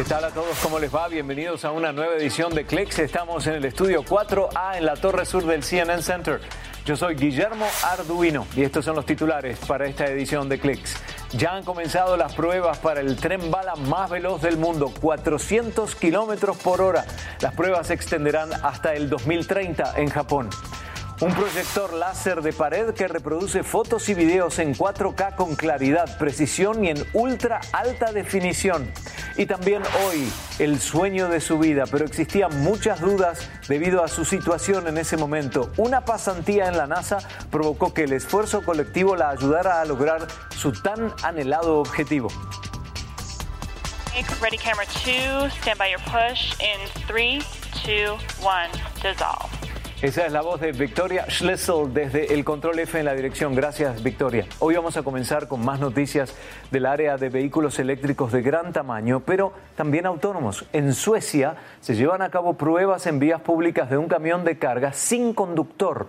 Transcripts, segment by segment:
¿Qué tal a todos? ¿Cómo les va? Bienvenidos a una nueva edición de Clicks. Estamos en el estudio 4A en la torre sur del CNN Center. Yo soy Guillermo Arduino y estos son los titulares para esta edición de Clicks. Ya han comenzado las pruebas para el tren bala más veloz del mundo, 400 kilómetros por hora. Las pruebas se extenderán hasta el 2030 en Japón. Un proyector láser de pared que reproduce fotos y videos en 4K con claridad, precisión y en ultra alta definición. Y también hoy, el sueño de su vida, pero existían muchas dudas debido a su situación en ese momento. Una pasantía en la NASA provocó que el esfuerzo colectivo la ayudara a lograr su tan anhelado objetivo. Ready camera 2, stand by your push in 3, 2, 1, dissolve. Esa es la voz de Victoria Schlesel desde el Control F en la dirección. Gracias, Victoria. Hoy vamos a comenzar con más noticias del área de vehículos eléctricos de gran tamaño, pero también autónomos. En Suecia se llevan a cabo pruebas en vías públicas de un camión de carga sin conductor.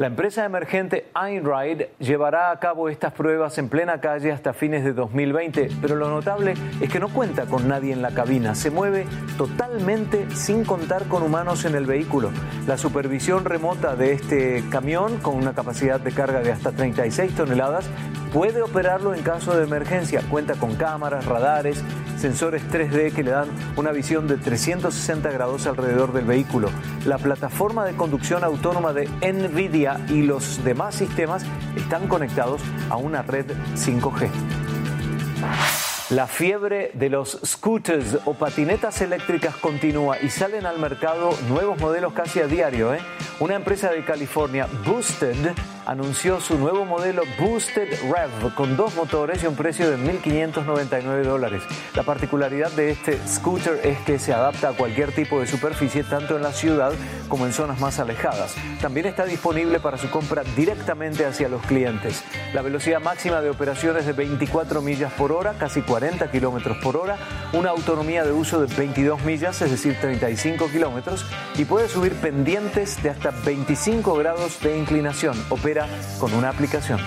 La empresa emergente Einride llevará a cabo estas pruebas en plena calle hasta fines de 2020, pero lo notable es que no cuenta con nadie en la cabina, se mueve totalmente sin contar con humanos en el vehículo. La supervisión remota de este camión, con una capacidad de carga de hasta 36 toneladas, puede operarlo en caso de emergencia. Cuenta con cámaras, radares, sensores 3D que le dan una visión de 360 grados alrededor del vehículo. La plataforma de conducción autónoma de NVIDIA y los demás sistemas están conectados a una red 5G. La fiebre de los scooters o patinetas eléctricas continúa y salen al mercado nuevos modelos casi a diario. ¿eh? Una empresa de California, Boosted, anunció su nuevo modelo Boosted Rev con dos motores y un precio de 1.599 dólares. La particularidad de este scooter es que se adapta a cualquier tipo de superficie, tanto en la ciudad como en zonas más alejadas. También está disponible para su compra directamente hacia los clientes. La velocidad máxima de operación es de 24 millas por hora, casi 40 kilómetros por hora, una autonomía de uso de 22 millas, es decir, 35 kilómetros, y puede subir pendientes de hasta 25 grados de inclinación. Opera con una aplicación.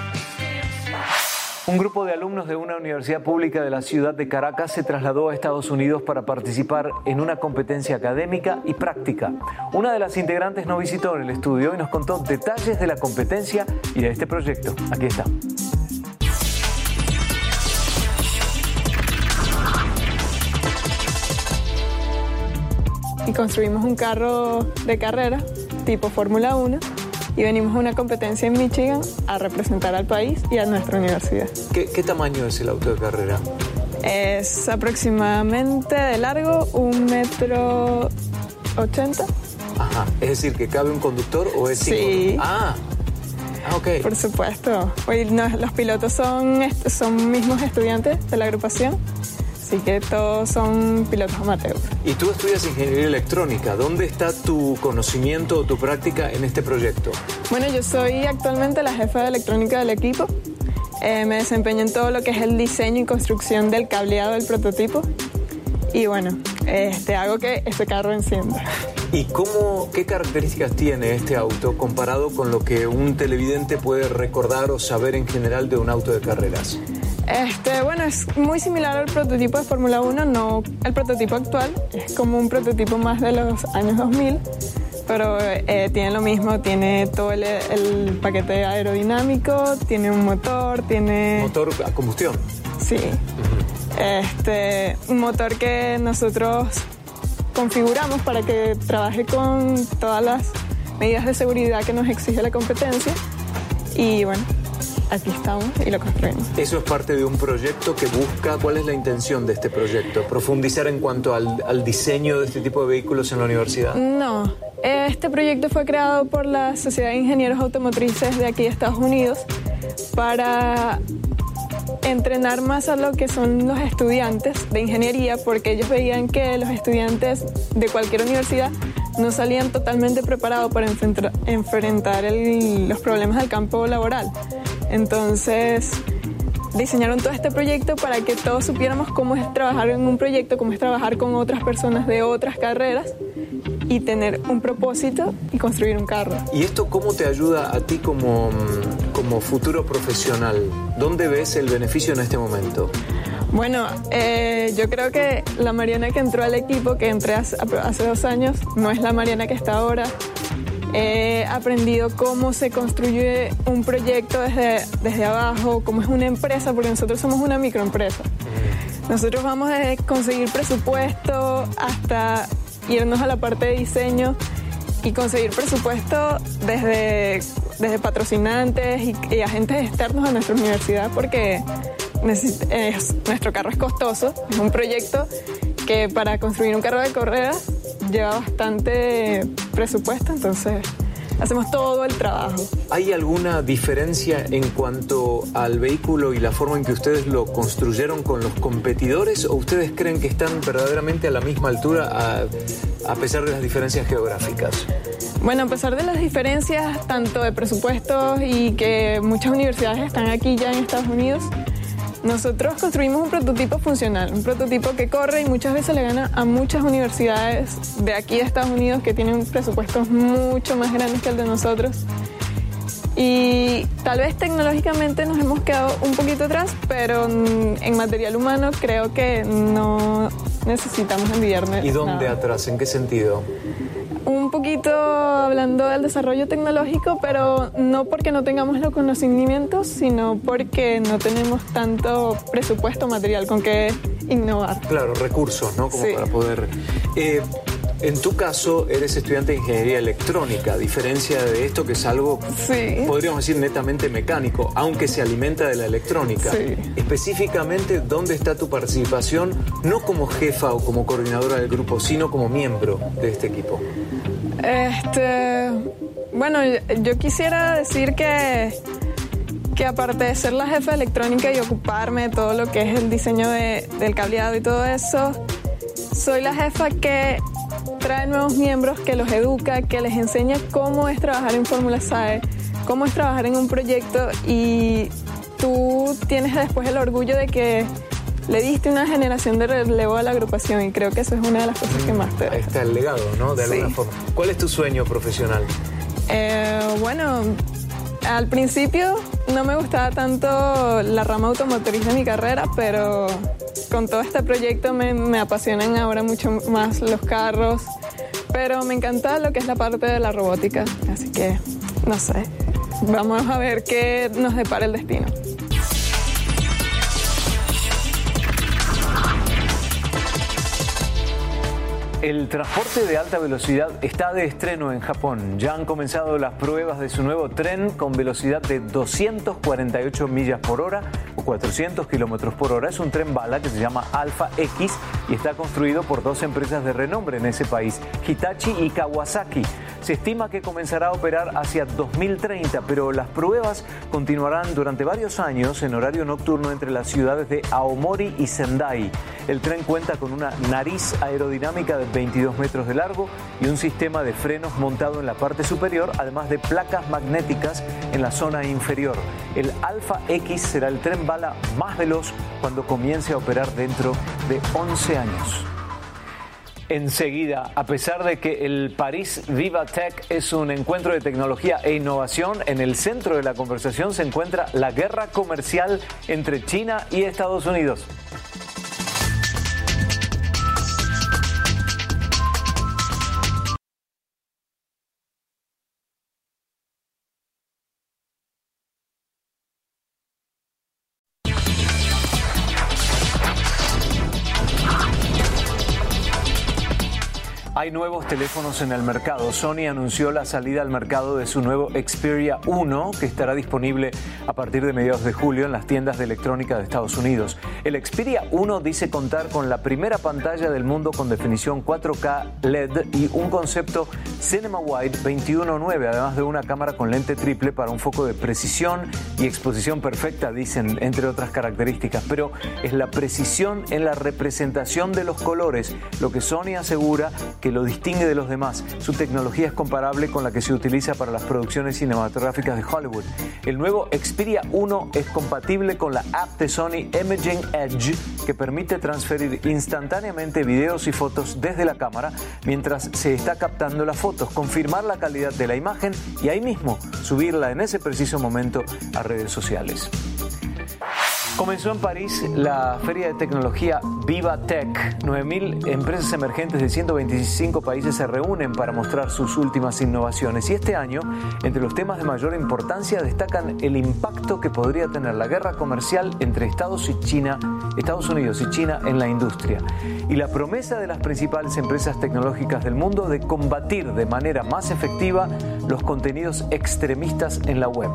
Un grupo de alumnos de una universidad pública de la ciudad de Caracas se trasladó a Estados Unidos para participar en una competencia académica y práctica. Una de las integrantes nos visitó el estudio y nos contó detalles de la competencia y de este proyecto. Aquí está. Y construimos un carro de carrera tipo Fórmula 1 y venimos a una competencia en Michigan a representar al país y a nuestra universidad. ¿Qué, qué tamaño es el auto de carrera? Es aproximadamente de largo un metro ochenta. Ajá, es decir, que cabe un conductor o es Sí. Ah, ah, ok. Por supuesto. Hoy no- los pilotos son, son mismos estudiantes de la agrupación, así que todos son pilotos amateurs. Y tú estudias ingeniería electrónica. ¿Dónde está tu conocimiento o tu práctica en este proyecto? Bueno, yo soy actualmente la jefa de electrónica del equipo. Eh, me desempeño en todo lo que es el diseño y construcción del cableado del prototipo. Y bueno, este, hago que este carro encienda. ¿Y cómo, qué características tiene este auto comparado con lo que un televidente puede recordar o saber en general de un auto de carreras? Este, bueno, es muy similar al prototipo de Fórmula 1, no el prototipo actual, es como un prototipo más de los años 2000, pero eh, tiene lo mismo, tiene todo el, el paquete aerodinámico, tiene un motor, tiene... Motor a combustión. Sí. Este, un motor que nosotros configuramos para que trabaje con todas las medidas de seguridad que nos exige la competencia. Y bueno, aquí estamos y lo construimos. Eso es parte de un proyecto que busca, ¿cuál es la intención de este proyecto? ¿Profundizar en cuanto al, al diseño de este tipo de vehículos en la universidad? No, este proyecto fue creado por la Sociedad de Ingenieros Automotrices de aquí de Estados Unidos para entrenar más a lo que son los estudiantes de ingeniería, porque ellos veían que los estudiantes de cualquier universidad no salían totalmente preparados para enfrentar, enfrentar el- los problemas del campo laboral. Entonces, diseñaron todo este proyecto para que todos supiéramos cómo es trabajar en un proyecto, cómo es trabajar con otras personas de otras carreras y tener un propósito y construir un carro. ¿Y esto cómo te ayuda a ti como, como futuro profesional? ¿Dónde ves el beneficio en este momento? Bueno, eh, yo creo que la Mariana que entró al equipo, que entré hace, hace dos años, no es la Mariana que está ahora. He aprendido cómo se construye un proyecto desde, desde abajo, cómo es una empresa, porque nosotros somos una microempresa. Nosotros vamos a conseguir presupuesto hasta irnos a la parte de diseño y conseguir presupuesto desde, desde patrocinantes y, agentes externos a nuestra universidad porque nuestro carro es costoso, es un proyecto que para construir un carro de carreras lleva bastante presupuesto, entonces hacemos todo el trabajo. ¿Hay alguna diferencia en cuanto al vehículo y la forma en que ustedes lo construyeron con los competidores o ustedes creen que están verdaderamente a la misma altura a, pesar de las diferencias geográficas? Bueno, a pesar de las diferencias tanto de presupuestos y que muchas universidades están aquí ya en Estados Unidos, nosotros construimos un prototipo funcional, un prototipo que corre y muchas veces le gana a muchas universidades de aquí de Estados Unidos que tienen presupuestos mucho más grandes que el de nosotros. Y tal vez tecnológicamente nos hemos quedado un poquito atrás, pero en material humano creo que no necesitamos envidiarme. ¿Y dónde atrás? ¿En qué sentido? Un poquito hablando del desarrollo tecnológico, pero no porque no tengamos los conocimientos, sino porque no tenemos tanto presupuesto material con que innovar. Claro, recursos, ¿no? Como para poder... Eh, en tu caso, eres estudiante de ingeniería electrónica, a diferencia de esto que es algo, podríamos decir, netamente mecánico, aunque se alimenta de la electrónica. Específicamente, ¿dónde está tu participación, no como jefa o como coordinadora del grupo, sino como miembro de este equipo? Este, bueno, yo quisiera decir que, que aparte de ser la jefa electrónica y ocuparme de todo lo que es el diseño del cableado y todo eso, soy la jefa que trae nuevos miembros, que los educa, que les enseña cómo es trabajar en Fórmula SAE, cómo es trabajar en un proyecto y tú tienes después el orgullo de que le diste una generación de relevo a la agrupación y creo que eso es una de las cosas que más te... Ahí está el legado, ¿no? De alguna forma. ¿Cuál es tu sueño profesional? Eh, bueno, al principio no me gustaba tanto la rama automotriz de mi carrera, pero con todo este proyecto me, apasionan ahora mucho más los carros, pero me encanta lo que es la parte de la robótica, así que no sé, vamos a ver qué nos depara el destino. El transporte de alta velocidad está de estreno en Japón. Ya han comenzado las pruebas de su nuevo tren con velocidad de 248 millas por hora o 400 kilómetros por hora. Es un tren bala que se llama Alpha X y está construido por dos empresas de renombre en ese país, Hitachi y Kawasaki. Se estima que comenzará a operar hacia 2030, pero las pruebas continuarán durante varios años en horario nocturno entre las ciudades de Aomori y Sendai. El tren cuenta con una nariz aerodinámica de 22 metros de largo y un sistema de frenos montado en la parte superior, además de placas magnéticas en la zona inferior. El Alpha X será el tren bala más veloz cuando comience a operar dentro de 11 años. Enseguida, a pesar de que el París Viva Tech es un encuentro de tecnología e innovación, en el centro de la conversación se encuentra la guerra comercial entre China y Estados Unidos. Hay nuevos teléfonos en el mercado. Sony anunció la salida al mercado de su nuevo Xperia 1, que estará disponible a partir de mediados de julio en las tiendas de electrónica de Estados Unidos. El Xperia 1 dice contar con la primera pantalla del mundo con definición 4K LED y un concepto Cinema Wide 21.9, además de una cámara con lente triple para un foco de precisión y exposición perfecta, dicen, entre otras características. Pero es la precisión en la representación de los colores lo que Sony asegura que lo distingue de los demás. Su tecnología es comparable con la que se utiliza para las producciones cinematográficas de Hollywood. El nuevo Xperia 1 es compatible con la app de Sony Imaging Edge que permite transferir instantáneamente videos y fotos desde la cámara mientras se está captando las fotos, confirmar la calidad de la imagen y ahí mismo subirla en ese preciso momento a redes sociales. Comenzó en París la feria de tecnología Viva Tech. 9.000 empresas emergentes de 125 países se reúnen para mostrar sus últimas innovaciones. Y este año, entre los temas de mayor importancia, destacan el impacto que podría tener la guerra comercial entre Estados, y China, Estados Unidos y China en la industria. Y la promesa de las principales empresas tecnológicas del mundo de combatir de manera más efectiva los contenidos extremistas en la web.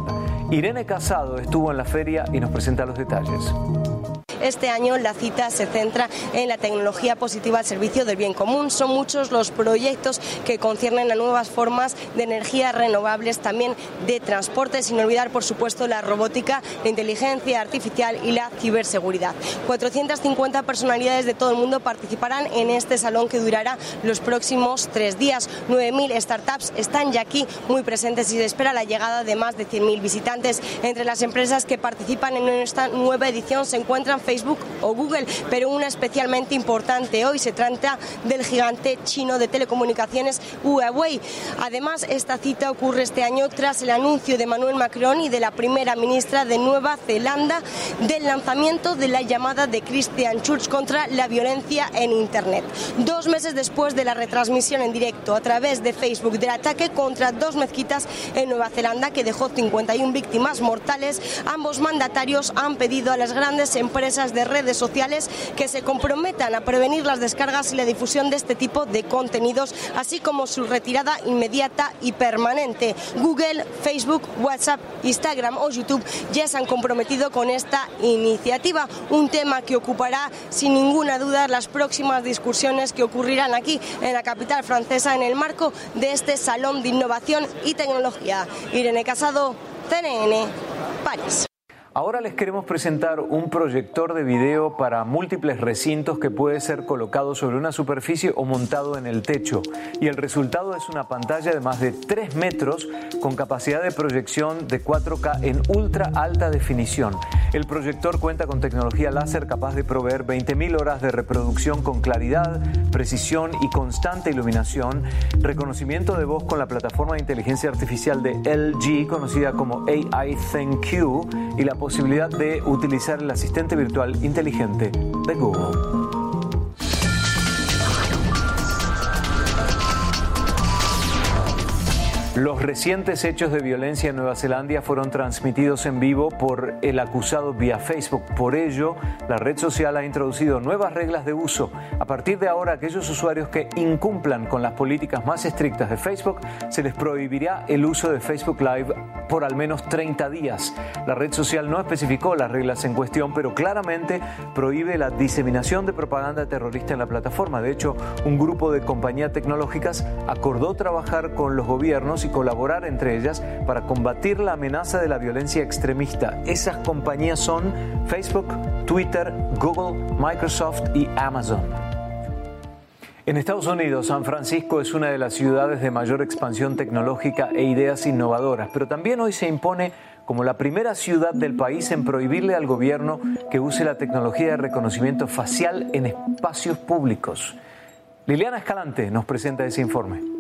Irene Casado estuvo en la feria y nos presenta los detalles. This. Este año la cita se centra en la tecnología positiva al servicio del bien común. Son muchos los proyectos que conciernen a nuevas formas de energías renovables, también de transporte, sin olvidar, por supuesto, la robótica, la inteligencia artificial y la ciberseguridad. 450 personalidades de todo el mundo participarán en este salón que durará los próximos tres días. 9.000 startups están ya aquí muy presentes y se espera la llegada de más de 100.000 visitantes. Entre las empresas que participan en esta nueva edición se encuentran Facebook o Google, pero una especialmente importante hoy se trata del gigante chino de telecomunicaciones Huawei. Además, esta cita ocurre este año tras el anuncio de Manuel Macron y de la primera ministra de Nueva Zelanda del lanzamiento de la llamada de Christian Church contra la violencia en Internet. Dos meses después de la retransmisión en directo a través de Facebook del ataque contra dos mezquitas en Nueva Zelanda que dejó 51 víctimas mortales, ambos mandatarios han pedido a las grandes empresas de redes sociales que se comprometan a prevenir las descargas y la difusión de este tipo de contenidos, así como su retirada inmediata y permanente. Google, Facebook, WhatsApp, Instagram o YouTube ya se han comprometido con esta iniciativa, un tema que ocupará sin ninguna duda las próximas discusiones que ocurrirán aquí en la capital francesa en el marco de este Salón de Innovación y Tecnología. Irene Casado, CNN, París. Ahora les queremos presentar un proyector de video para múltiples recintos que puede ser colocado sobre una superficie o montado en el techo. Y el resultado es una pantalla de más de 3 metros con capacidad de proyección de 4K en ultra alta definición. El proyector cuenta con tecnología láser capaz de proveer 20.000 horas de reproducción con claridad, precisión y constante iluminación, reconocimiento de voz con la plataforma de inteligencia artificial de LG conocida como AI ThinQ y la posibilidad de utilizar el asistente virtual inteligente de Google. Los recientes hechos de violencia en Nueva Zelanda fueron transmitidos en vivo por el acusado vía Facebook. Por ello, la red social ha introducido nuevas reglas de uso. A partir de ahora, aquellos usuarios que incumplan con las políticas más estrictas de Facebook, se les prohibirá el uso de Facebook Live por al menos 30 días. La red social no especificó las reglas en cuestión, pero claramente prohíbe la diseminación de propaganda terrorista en la plataforma. De hecho, un grupo de compañías tecnológicas acordó trabajar con los gobiernos colaborar entre ellas para combatir la amenaza de la violencia extremista. Esas compañías son Facebook, Twitter, Google, Microsoft y Amazon. En Estados Unidos, San Francisco es una de las ciudades de mayor expansión tecnológica e ideas innovadoras, pero también hoy se impone como la primera ciudad del país en prohibirle al gobierno que use la tecnología de reconocimiento facial en espacios públicos. Liliana Escalante nos presenta ese informe.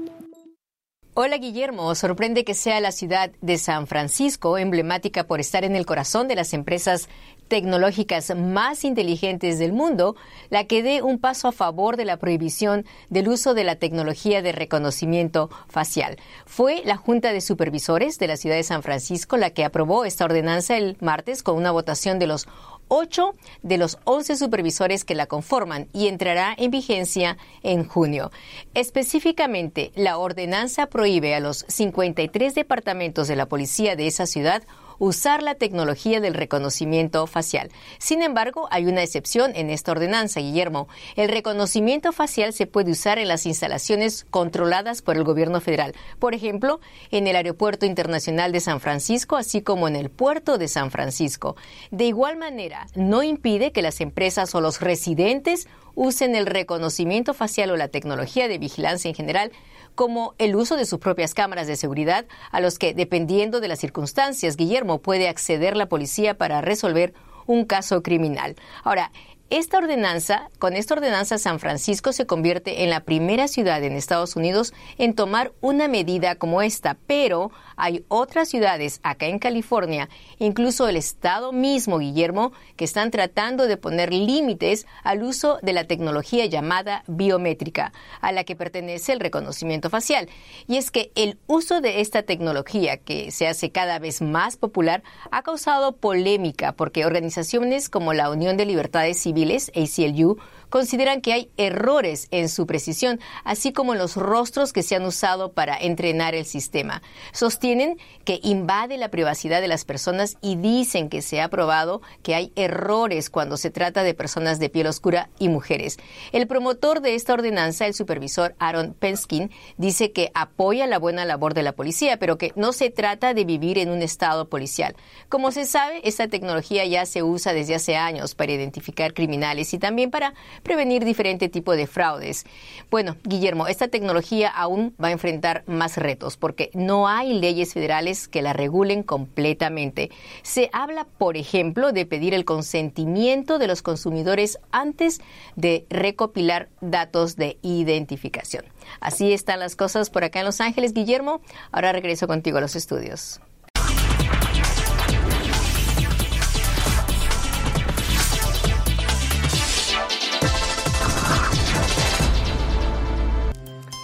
Hola Guillermo, sorprende que sea la ciudad de San Francisco, emblemática por estar en el corazón de las empresas tecnológicas más inteligentes del mundo, la que dé un paso a favor de la prohibición del uso de la tecnología de reconocimiento facial. Fue la Junta de Supervisores de la ciudad de San Francisco la que aprobó esta ordenanza el martes con una votación de los ocho de los once supervisores que la conforman y entrará en vigencia en junio. Específicamente, la ordenanza prohíbe a los 53 departamentos de la policía de esa ciudad usar la tecnología del reconocimiento facial. Sin embargo, hay una excepción en esta ordenanza, Guillermo. El reconocimiento facial se puede usar en las instalaciones controladas por el gobierno federal, por ejemplo, en el Aeropuerto Internacional de San Francisco, así como en el puerto de San Francisco. De igual manera, no impide que las empresas o los residentes usen el reconocimiento facial o la tecnología de vigilancia en general como el uso de sus propias cámaras de seguridad a los que, dependiendo de las circunstancias, Guillermo puede acceder la policía para resolver un caso criminal. Ahora, esta ordenanza, con esta ordenanza San Francisco se convierte en la primera ciudad en Estados Unidos en tomar una medida como esta, pero hay otras ciudades acá en California, incluso el estado mismo, Guillermo, que están tratando de poner límites al uso de la tecnología llamada biométrica, a la que pertenece el reconocimiento facial. Y es que el uso de esta tecnología, que se hace cada vez más popular, ha causado polémica porque organizaciones como la Unión de Libertades Civiles ACLU, consideran que hay errores en su precisión, así como en los rostros que se han usado para entrenar el sistema. Sostienen que invade la privacidad de las personas y dicen que se ha probado que hay errores cuando se trata de personas de piel oscura y mujeres. El promotor de esta ordenanza, el supervisor Aaron Penskin, dice que apoya la buena labor de la policía, pero que no se trata de vivir en un estado policial. Como se sabe, esta tecnología ya se usa desde hace años para identificar criminales y también para prevenir diferente tipo de fraudes. Bueno, Guillermo, esta tecnología aún va a enfrentar más retos porque no hay leyes federales que la regulen completamente. Se habla, por ejemplo, de pedir el consentimiento de los consumidores antes de recopilar datos de identificación. Así están las cosas por acá en Los Ángeles, Guillermo. Ahora regreso contigo a los estudios.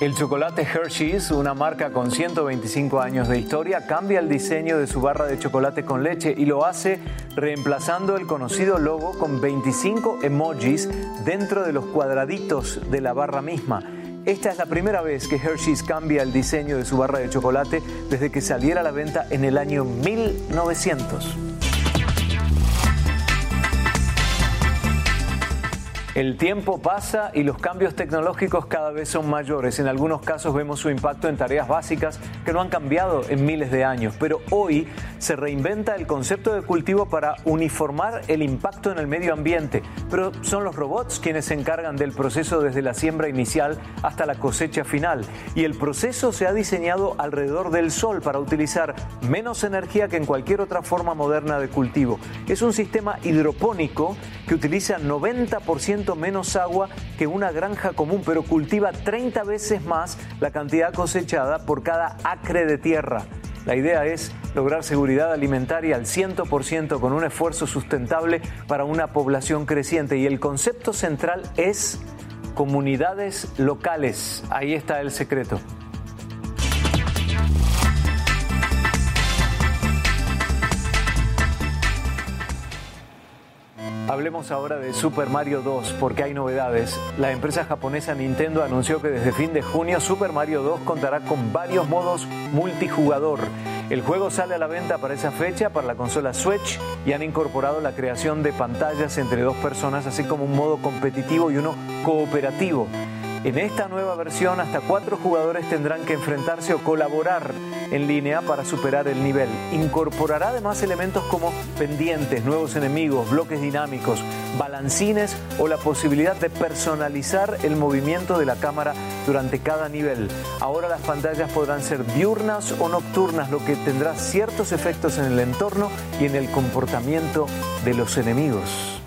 El chocolate Hershey's, una marca con 125 años de historia, cambia el diseño de su barra de chocolate con leche y lo hace reemplazando el conocido logo con 25 emojis dentro de los cuadraditos de la barra misma. Esta es la primera vez que Hershey's cambia el diseño de su barra de chocolate desde que saliera a la venta en el año 1900. El tiempo pasa y los cambios tecnológicos cada vez son mayores. En algunos casos vemos su impacto en tareas básicas que no han cambiado en miles de años. Pero hoy se reinventa el concepto de cultivo para uniformar el impacto en el medio ambiente. Pero son los robots quienes se encargan del proceso desde la siembra inicial hasta la cosecha final. Y el proceso se ha diseñado alrededor del sol para utilizar menos energía que en cualquier otra forma moderna de cultivo. Es un sistema hidropónico que utiliza 90% menos agua que una granja común, pero cultiva 30 veces más la cantidad cosechada por cada acre de tierra. La idea es lograr seguridad alimentaria al 100% con un esfuerzo sustentable para una población creciente y el concepto central es comunidades locales. Ahí está el secreto. Hablemos ahora de Super Mario 2 porque hay novedades. La empresa japonesa Nintendo anunció que desde fin de junio Super Mario 2 contará con varios modos multijugador. El juego sale a la venta para esa fecha para la consola Switch y han incorporado la creación de pantallas entre dos personas, así como un modo competitivo y uno cooperativo. En esta nueva versión, hasta cuatro jugadores tendrán que enfrentarse o colaborar en línea para superar el nivel. Incorporará además elementos como pendientes, nuevos enemigos, bloques dinámicos, balancines o la posibilidad de personalizar el movimiento de la cámara durante cada nivel. Ahora las pantallas podrán ser diurnas o nocturnas, lo que tendrá ciertos efectos en el entorno y en el comportamiento de los enemigos.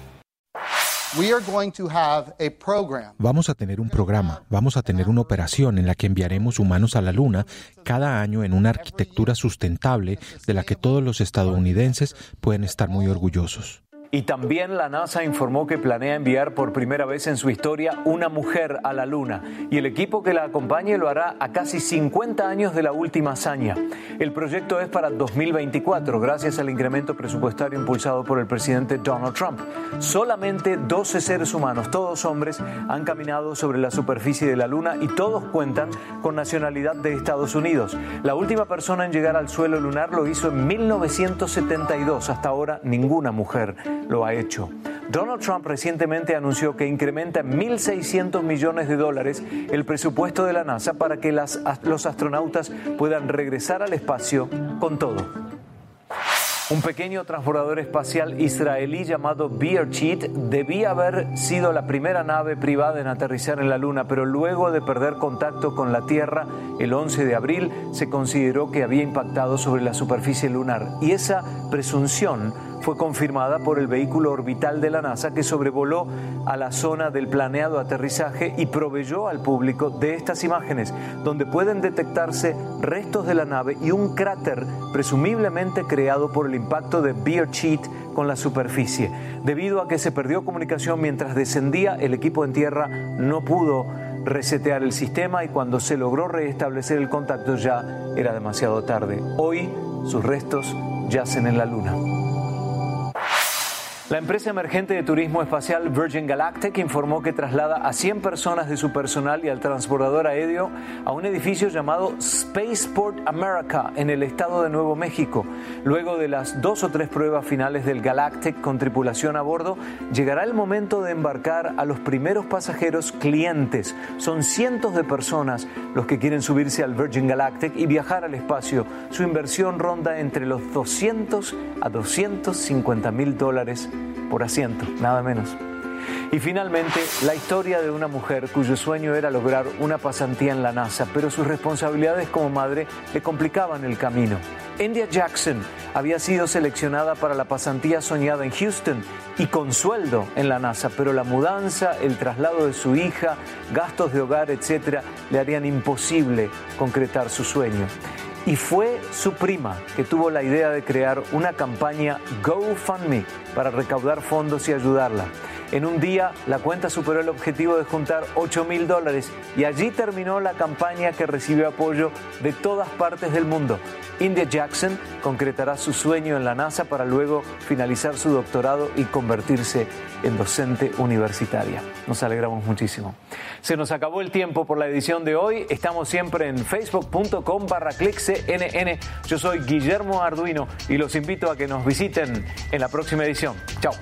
Vamos a tener un programa, vamos a tener una operación en la que enviaremos humanos a la Luna cada año en una arquitectura sustentable de la que todos los estadounidenses pueden estar muy orgullosos. Y también la NASA informó que planea enviar por primera vez en su historia una mujer a la Luna y el equipo que la acompañe lo hará a casi 50 años de la última hazaña. El proyecto es para 2024 gracias al incremento presupuestario impulsado por el presidente Donald Trump. Solamente 12 seres humanos, todos hombres, han caminado sobre la superficie de la Luna y todos cuentan con nacionalidad de Estados Unidos. La última persona en llegar al suelo lunar lo hizo en 1972. Hasta ahora ninguna mujer lo ha hecho. Donald Trump recientemente anunció que incrementa en 1.600 millones de dólares el presupuesto de la NASA para que las, los astronautas puedan regresar al espacio con todo. Un pequeño transbordador espacial israelí llamado Bearcheat debía haber sido la primera nave privada en aterrizar en la Luna, pero luego de perder contacto con la Tierra el 11 de abril se consideró que había impactado sobre la superficie lunar y esa presunción fue confirmada por el vehículo orbital de la NASA que sobrevoló a la zona del planeado aterrizaje y proveyó al público de estas imágenes, donde pueden detectarse restos de la nave y un cráter presumiblemente creado por el impacto de Bear Cheat con la superficie. Debido a que se perdió comunicación mientras descendía, el equipo en tierra no pudo resetear el sistema y cuando se logró restablecer el contacto ya era demasiado tarde. Hoy sus restos yacen en la Luna. La empresa emergente de turismo espacial Virgin Galactic informó que traslada a 100 personas de su personal y al transbordador aéreo a un edificio llamado Spaceport America en el estado de Nuevo México. Luego de las dos o tres pruebas finales del Galactic con tripulación a bordo, llegará el momento de embarcar a los primeros pasajeros clientes. Son cientos de personas los que quieren subirse al Virgin Galactic y viajar al espacio. Su inversión ronda entre los 200 a 250 mil dólares por asiento, nada menos. Y finalmente, la historia de una mujer cuyo sueño era lograr una pasantía en la NASA, pero sus responsabilidades como madre le complicaban el camino. India Jackson había sido seleccionada para la pasantía soñada en Houston y con sueldo en la NASA, pero la mudanza, el traslado de su hija, gastos de hogar, etc., le harían imposible concretar su sueño. Y fue su prima que tuvo la idea de crear una campaña GoFundMe para recaudar fondos y ayudarla. En un día, la cuenta superó el objetivo de juntar 8 mil dólares y allí terminó la campaña que recibió apoyo de todas partes del mundo. India Jackson concretará su sueño en la NASA para luego finalizar su doctorado y convertirse en docente universitaria. Nos alegramos muchísimo. Se nos acabó el tiempo por la edición de hoy. Estamos siempre en facebook.com barra. Yo soy Guillermo Arduino y los invito a que nos visiten en la próxima edición. Chao.